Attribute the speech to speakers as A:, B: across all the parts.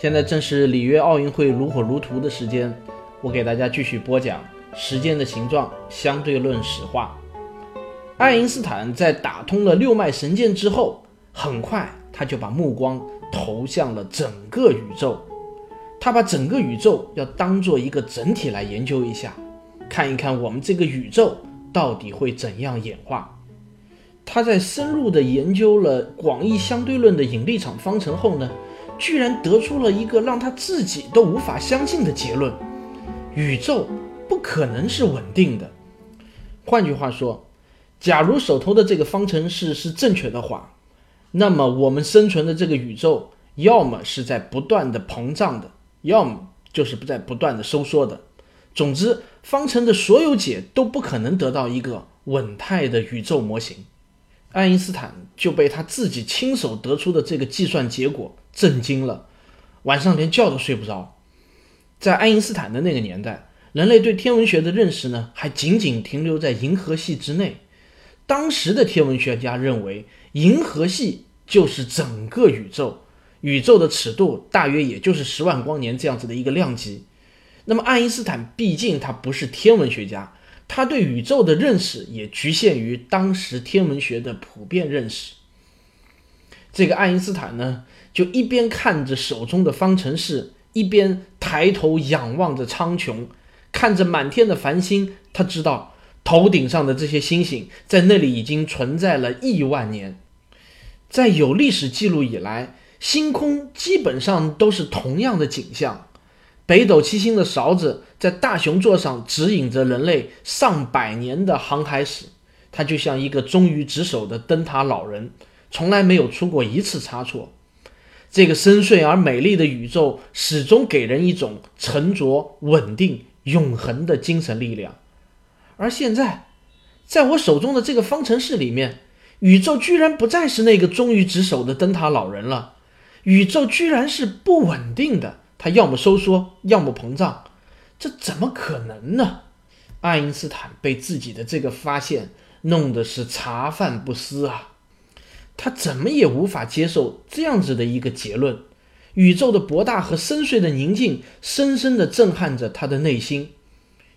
A: 现在正是里约奥运会如火如荼的时间，我给大家继续播讲《时间的形状：相对论史话》。爱因斯坦在打通了六脉神剑之后，很快他就把目光投向了整个宇宙。他把整个宇宙要当做一个整体来研究一下，看一看我们这个宇宙到底会怎样演化。他在深入的研究了广义相对论的引力场方程后呢？居然得出了一个让他自己都无法相信的结论：宇宙不可能是稳定的。换句话说，假如手头的这个方程式是正确的话，那么我们生存的这个宇宙要么是在不断的膨胀的，要么就是不在不断的收缩的。总之，方程的所有解都不可能得到一个稳态的宇宙模型。爱因斯坦就被他自己亲手得出的这个计算结果。震惊了，晚上连觉都睡不着。在爱因斯坦的那个年代，人类对天文学的认识呢，还仅仅停留在银河系之内。当时的天文学家认为，银河系就是整个宇宙，宇宙的尺度大约也就是十万光年这样子的一个量级。那么，爱因斯坦毕竟他不是天文学家，他对宇宙的认识也局限于当时天文学的普遍认识。这个爱因斯坦呢？就一边看着手中的方程式，一边抬头仰望着苍穹，看着满天的繁星。他知道头顶上的这些星星在那里已经存在了亿万年。在有历史记录以来，星空基本上都是同样的景象：北斗七星的勺子在大熊座上指引着人类上百年的航海史。它就像一个忠于职守的灯塔老人，从来没有出过一次差错。这个深邃而美丽的宇宙始终给人一种沉着、稳定、永恒的精神力量。而现在，在我手中的这个方程式里面，宇宙居然不再是那个忠于职守的灯塔老人了。宇宙居然是不稳定的，它要么收缩，要么膨胀。这怎么可能呢？爱因斯坦被自己的这个发现弄得是茶饭不思啊！他怎么也无法接受这样子的一个结论，宇宙的博大和深邃的宁静深深地震撼着他的内心。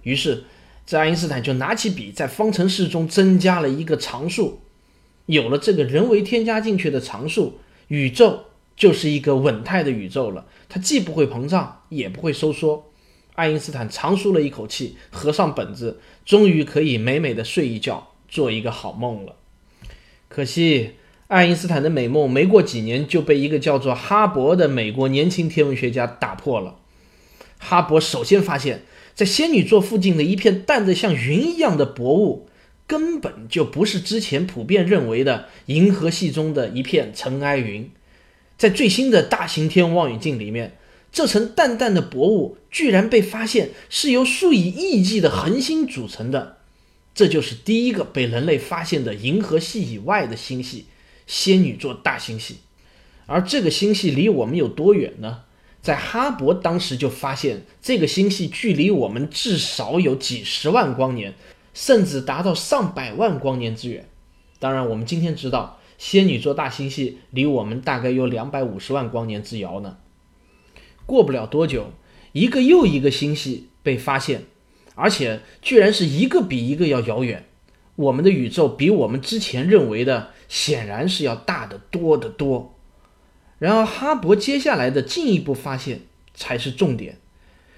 A: 于是，这爱因斯坦就拿起笔，在方程式中增加了一个常数。有了这个人为添加进去的常数，宇宙就是一个稳态的宇宙了。它既不会膨胀，也不会收缩。爱因斯坦长舒了一口气，合上本子，终于可以美美的睡一觉，做一个好梦了。可惜。爱因斯坦的美梦没过几年就被一个叫做哈勃的美国年轻天文学家打破了。哈勃首先发现，在仙女座附近的一片淡得像云一样的薄雾，根本就不是之前普遍认为的银河系中的一片尘埃云。在最新的大型天文望远镜里面，这层淡淡的薄雾居然被发现是由数以亿计的恒星组成的。这就是第一个被人类发现的银河系以外的星系。仙女座大星系，而这个星系离我们有多远呢？在哈勃当时就发现，这个星系距离我们至少有几十万光年，甚至达到上百万光年之远。当然，我们今天知道，仙女座大星系离我们大概有两百五十万光年之遥呢。过不了多久，一个又一个星系被发现，而且居然是一个比一个要遥远。我们的宇宙比我们之前认为的显然是要大得多得多。然而，哈勃接下来的进一步发现才是重点。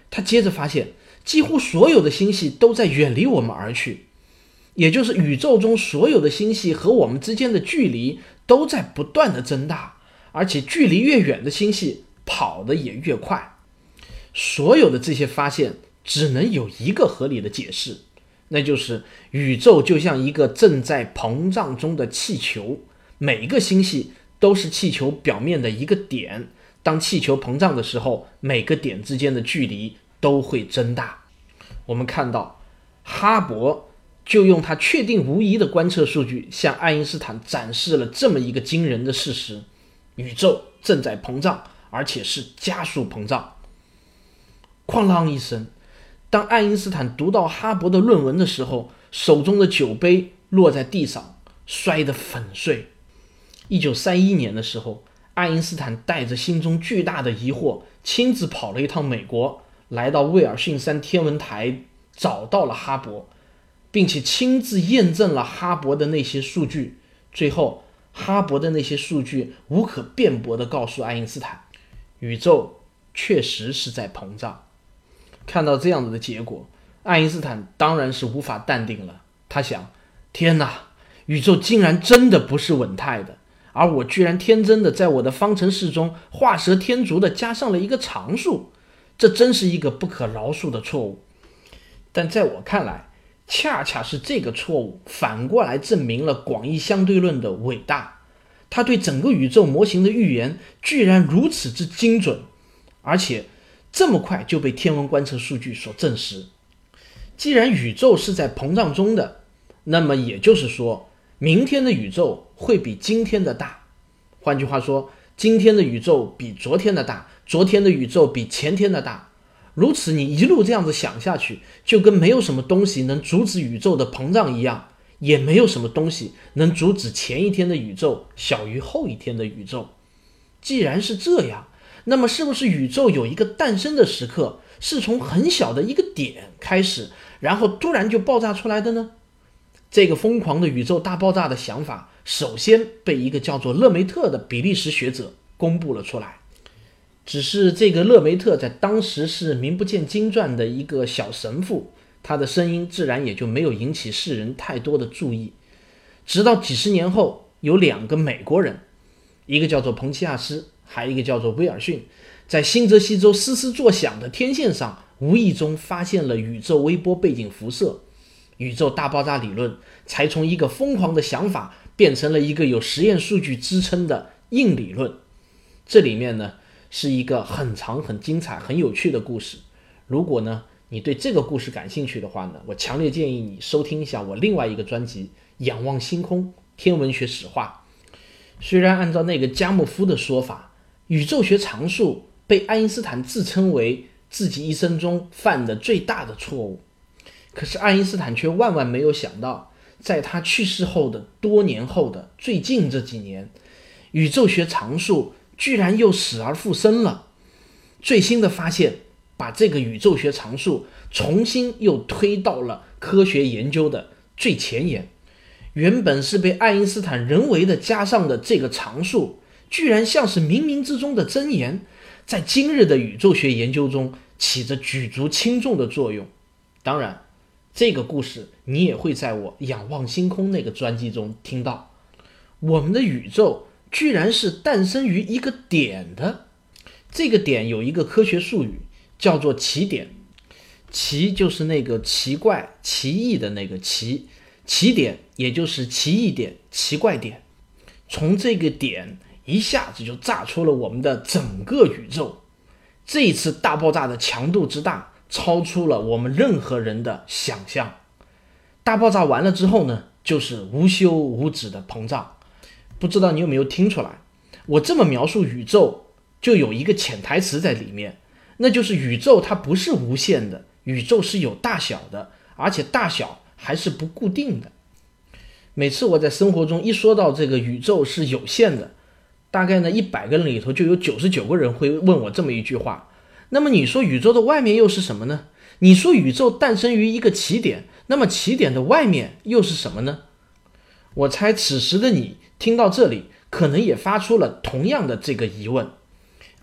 A: 他接着发现，几乎所有的星系都在远离我们而去，也就是宇宙中所有的星系和我们之间的距离都在不断的增大，而且距离越远的星系跑得也越快。所有的这些发现只能有一个合理的解释。那就是宇宙就像一个正在膨胀中的气球，每一个星系都是气球表面的一个点，当气球膨胀的时候，每个点之间的距离都会增大。我们看到，哈勃就用他确定无疑的观测数据，向爱因斯坦展示了这么一个惊人的事实：宇宙正在膨胀，而且是加速膨胀。哐啷一声，当爱因斯坦读到哈勃的论文的时候，手中的酒杯落在地上，摔得粉碎。一九三一年的时候，爱因斯坦带着心中巨大的疑惑，亲自跑了一趟美国，来到威尔逊山天文台，找到了哈勃，并且亲自验证了哈勃的那些数据。最后，哈勃的那些数据无可辩驳地告诉爱因斯坦，宇宙确实是在膨胀。看到这样子的结果，爱因斯坦当然是无法淡定了。他想：天哪，宇宙竟然真的不是稳态的！而我居然天真的在我的方程式中画蛇添足的加上了一个常数，这真是一个不可饶恕的错误。但在我看来，恰恰是这个错误反过来证明了广义相对论的伟大。它对整个宇宙模型的预言居然如此之精准，而且这么快就被天文观测数据所证实。既然宇宙是在膨胀中的，那么也就是说。明天的宇宙会比今天的大，换句话说，今天的宇宙比昨天的大，昨天的宇宙比前天的大。如此，你一路这样子想下去，就跟没有什么东西能阻止宇宙的膨胀一样，也没有什么东西能阻止前一天的宇宙小于后一天的宇宙。既然是这样，那么是不是宇宙有一个诞生的时刻，是从很小的一个点开始，然后突然就爆炸出来的呢？这个疯狂的宇宙大爆炸的想法，首先被一个叫做勒梅特的比利时学者公布了出来。只是这个勒梅特在当时是名不见经传的一个小神父，他的声音自然也就没有引起世人太多的注意。直到几十年后，有两个美国人，一个叫做彭齐亚斯，还有一个叫做威尔逊，在新泽西州嘶嘶作响的天线上，无意中发现了宇宙微波背景辐射。宇宙大爆炸理论才从一个疯狂的想法变成了一个有实验数据支撑的硬理论。这里面呢是一个很长、很精彩、很有趣的故事。如果呢你对这个故事感兴趣的话呢，我强烈建议你收听一下我另外一个专辑《仰望星空：天文学史话》。虽然按照那个加莫夫的说法，宇宙学常数被爱因斯坦自称为自己一生中犯的最大的错误。可是爱因斯坦却万万没有想到，在他去世后的多年后的最近这几年，宇宙学常数居然又死而复生了。最新的发现把这个宇宙学常数重新又推到了科学研究的最前沿。原本是被爱因斯坦人为的加上的这个常数，居然像是冥冥之中的真言，在今日的宇宙学研究中起着举足轻重的作用。当然。这个故事你也会在我仰望星空那个专辑中听到。我们的宇宙居然是诞生于一个点的，这个点有一个科学术语叫做奇点，奇就是那个奇怪、奇异的那个奇，奇点也就是奇异点、奇怪点。从这个点一下子就炸出了我们的整个宇宙。这一次大爆炸的强度之大。超出了我们任何人的想象。大爆炸完了之后呢，就是无休无止的膨胀。不知道你有没有听出来？我这么描述宇宙，就有一个潜台词在里面，那就是宇宙它不是无限的，宇宙是有大小的，而且大小还是不固定的。每次我在生活中一说到这个宇宙是有限的，大概呢一百个人里头就有九十九个人会问我这么一句话。那么你说宇宙的外面又是什么呢？你说宇宙诞生于一个起点，那么起点的外面又是什么呢？我猜此时的你听到这里，可能也发出了同样的这个疑问。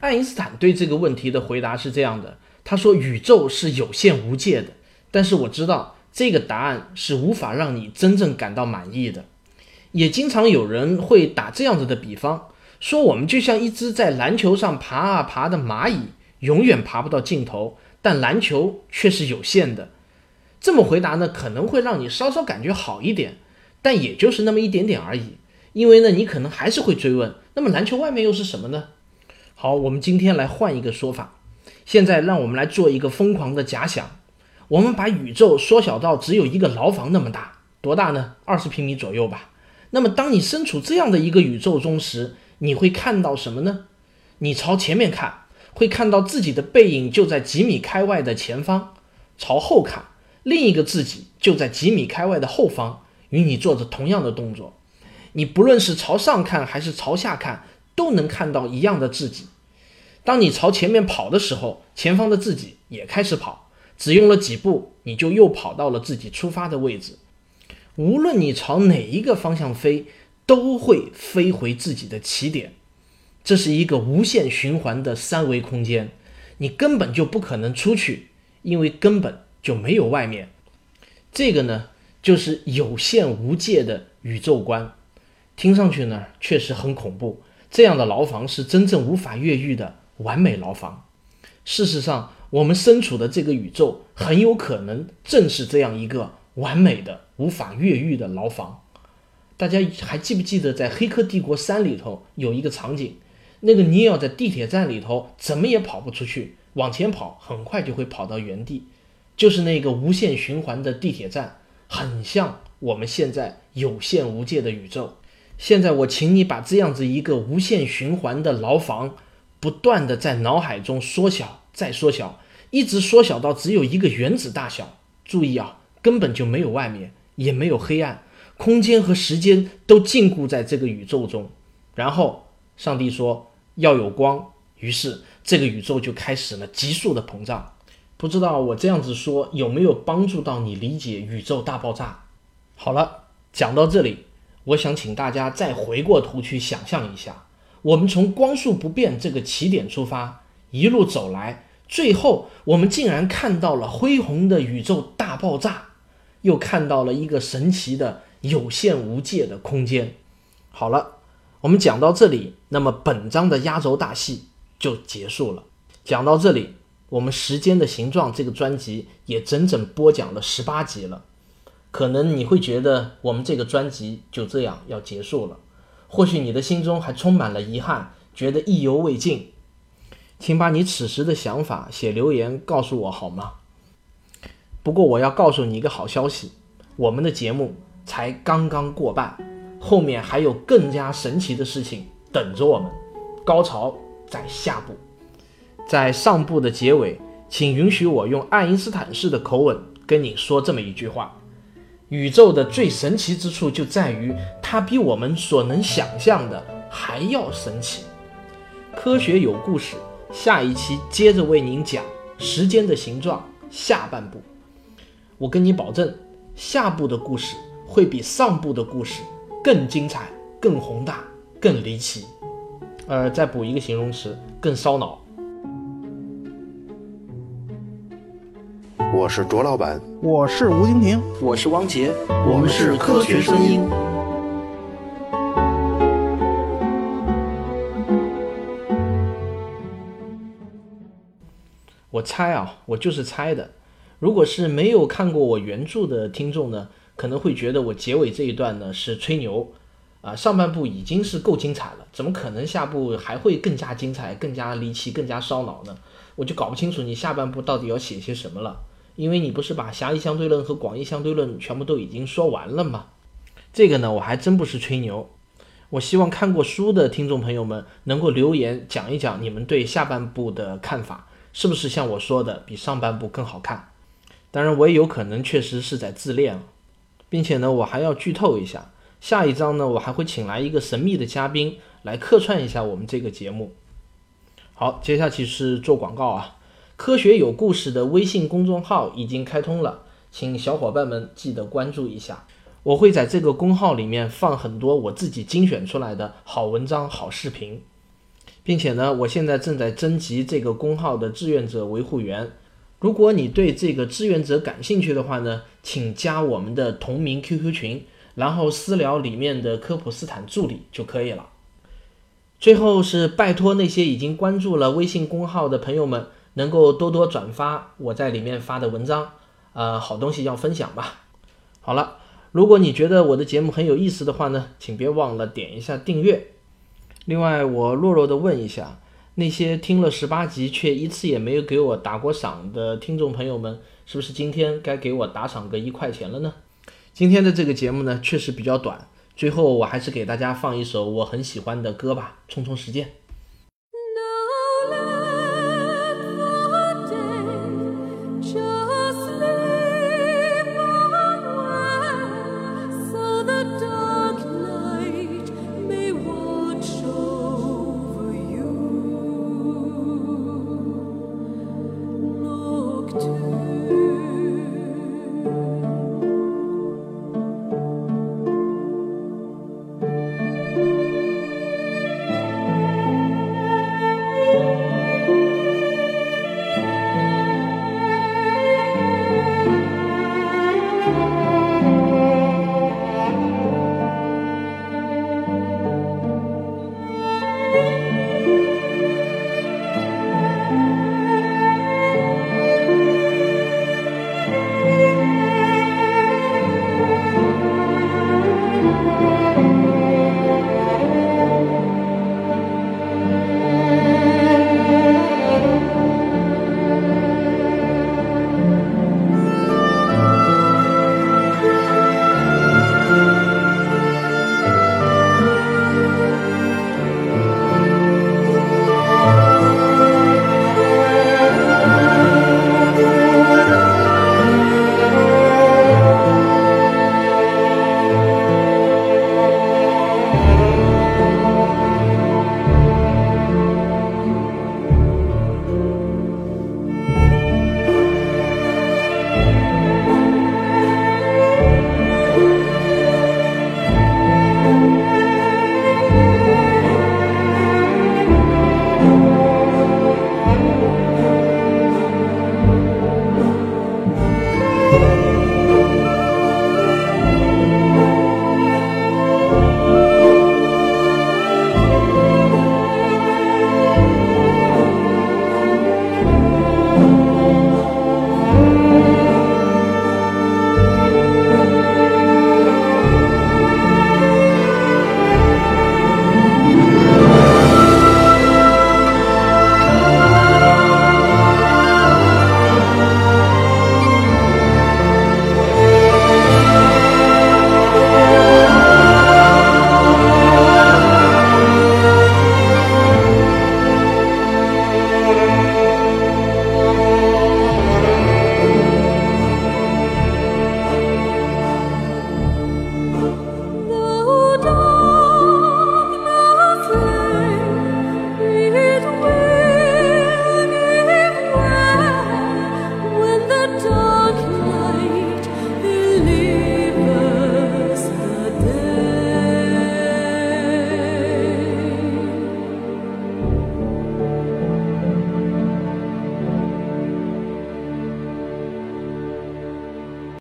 A: 爱因斯坦对这个问题的回答是这样的：他说宇宙是有限无界的。但是我知道这个答案是无法让你真正感到满意的。也经常有人会打这样子的比方，说我们就像一只在篮球上爬啊爬的蚂蚁。永远爬不到尽头，但篮球却是有限的。这么回答呢，可能会让你稍稍感觉好一点，但也就是那么一点点而已。因为呢，你可能还是会追问：那么篮球外面又是什么呢？好，我们今天来换一个说法。现在让我们来做一个疯狂的假想，我们把宇宙缩小到只有一个牢房那么大，多大呢？二十平米左右吧。那么当你身处这样的一个宇宙中时，你会看到什么呢？你朝前面看，会看到自己的背影就在几米开外的前方；朝后看，另一个自己就在几米开外的后方，与你做着同样的动作。你不论是朝上看还是朝下看。都能看到一样的自己。当你朝前面跑的时候，前方的自己也开始跑，只用了几步，你就又跑到了自己出发的位置。无论你朝哪一个方向飞，都会飞回自己的起点。这是一个无限循环的三维空间，你根本就不可能出去，因为根本就没有外面。这个呢，就是有限无界的宇宙观。听上去呢，确实很恐怖。这样的牢房是真正无法越狱的完美牢房。事实上，我们身处的这个宇宙很有可能正是这样一个完美的无法越狱的牢房。大家还记不记得在《黑客帝国三》里头有一个场景？那个尼奥在地铁站里头怎么也跑不出去，往前跑很快就会跑到原地，就是那个无限循环的地铁站，很像我们现在有限无界的宇宙。现在我请你把这样子一个无限循环的牢房，不断的在脑海中缩小，再缩小，一直缩小到只有一个原子大小。注意啊，根本就没有外面，也没有黑暗，空间和时间都禁锢在这个宇宙中。然后上帝说要有光，于是这个宇宙就开始了急速的膨胀。不知道我这样子说有没有帮助到你理解宇宙大爆炸？好了，讲到这里。我想请大家再回过头去想象一下，我们从光速不变这个起点出发，一路走来，最后我们竟然看到了恢宏的宇宙大爆炸，又看到了一个神奇的有限无界的空间。好了，我们讲到这里，那么本章的压轴大戏就结束了。讲到这里，我们《时间的形状》这个专辑也整整播讲了十八集了。可能你会觉得我们这个专辑就这样要结束了，或许你的心中还充满了遗憾，觉得意犹未尽，请把你此时的想法写留言告诉我好吗？不过我要告诉你一个好消息，我们的节目才刚刚过半，后面还有更加神奇的事情等着我们，高潮在下部，在上部的结尾，请允许我用爱因斯坦式的口吻跟你说这么一句话。宇宙的最神奇之处就在于，它比我们所能想象的还要神奇。科学有故事，下一期接着为您讲时间的形状下半部。我跟你保证，下部的故事会比上部的故事更精彩、更宏大、更离奇。呃，再补一个形容词，更烧脑。
B: 我是卓老板，
C: 我是吴京平，
A: 我是汪杰，
B: 我们是科学声音。
A: 我猜啊，我就是猜的。如果是没有看过我原著的听众呢，可能会觉得我结尾这一段呢是吹牛啊。上半部已经是够精彩了，怎么可能下部还会更加精彩、更加离奇、更加烧脑呢？我就搞不清楚你下半部到底要写些什么了。因为你不是把狭义相对论和广义相对论全部都已经说完了吗？这个呢，我还真不是吹牛。我希望看过书的听众朋友们能够留言讲一讲你们对下半部的看法，是不是像我说的比上半部更好看？当然，我也有可能确实是在自恋，并且呢，我还要剧透一下，下一章呢，我还会请来一个神秘的嘉宾来客串一下我们这个节目。好，接下去是做广告啊。科学有故事的微信公众号已经开通了，请小伙伴们记得关注一下。我会在这个公号里面放很多我自己精选出来的好文章、好视频，并且呢，我现在正在征集这个公号的志愿者维护员。如果你对这个志愿者感兴趣的话呢，请加我们的同名 QQ 群，然后私聊里面的科普斯坦助理就可以了。最后是拜托那些已经关注了微信公号的朋友们。能够多多转发我在里面发的文章，呃，好东西要分享吧。好了，如果你觉得我的节目很有意思的话呢，请别忘了点一下订阅。另外，我弱弱的问一下，那些听了十八集却一次也没有给我打过赏的听众朋友们，是不是今天该给我打赏个一块钱了呢？今天的这个节目呢，确实比较短，最后我还是给大家放一首我很喜欢的歌吧，充充时间。